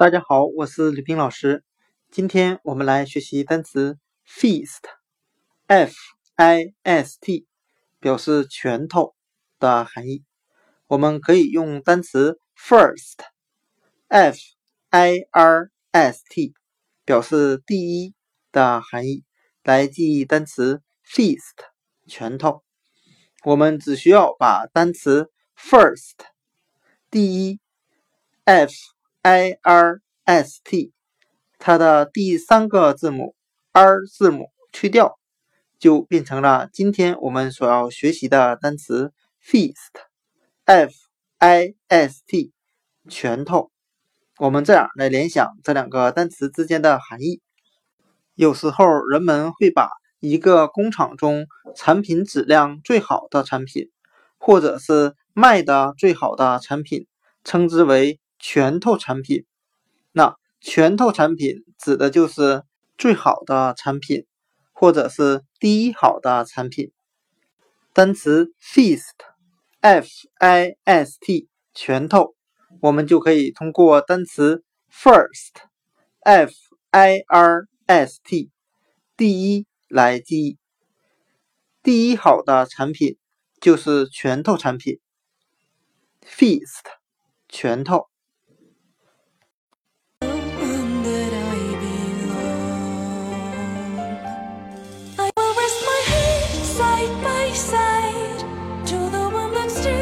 大家好，我是吕冰老师。今天我们来学习单词 feast，f i s t，表示拳头的含义。我们可以用单词 first，f i r s t，表示第一的含义来记忆单词 feast，拳头。我们只需要把单词 first，第一，f。I r s t，它的第三个字母 r 字母去掉，就变成了今天我们所要学习的单词 feast，f i s t，拳头。我们这样来联想这两个单词之间的含义。有时候人们会把一个工厂中产品质量最好的产品，或者是卖的最好的产品，称之为。拳头产品，那拳头产品指的就是最好的产品，或者是第一好的产品。单词 feast，f i s t，拳头，我们就可以通过单词 first，f i r s t，第一来记忆。第一好的产品就是拳头产品，feast，拳头。next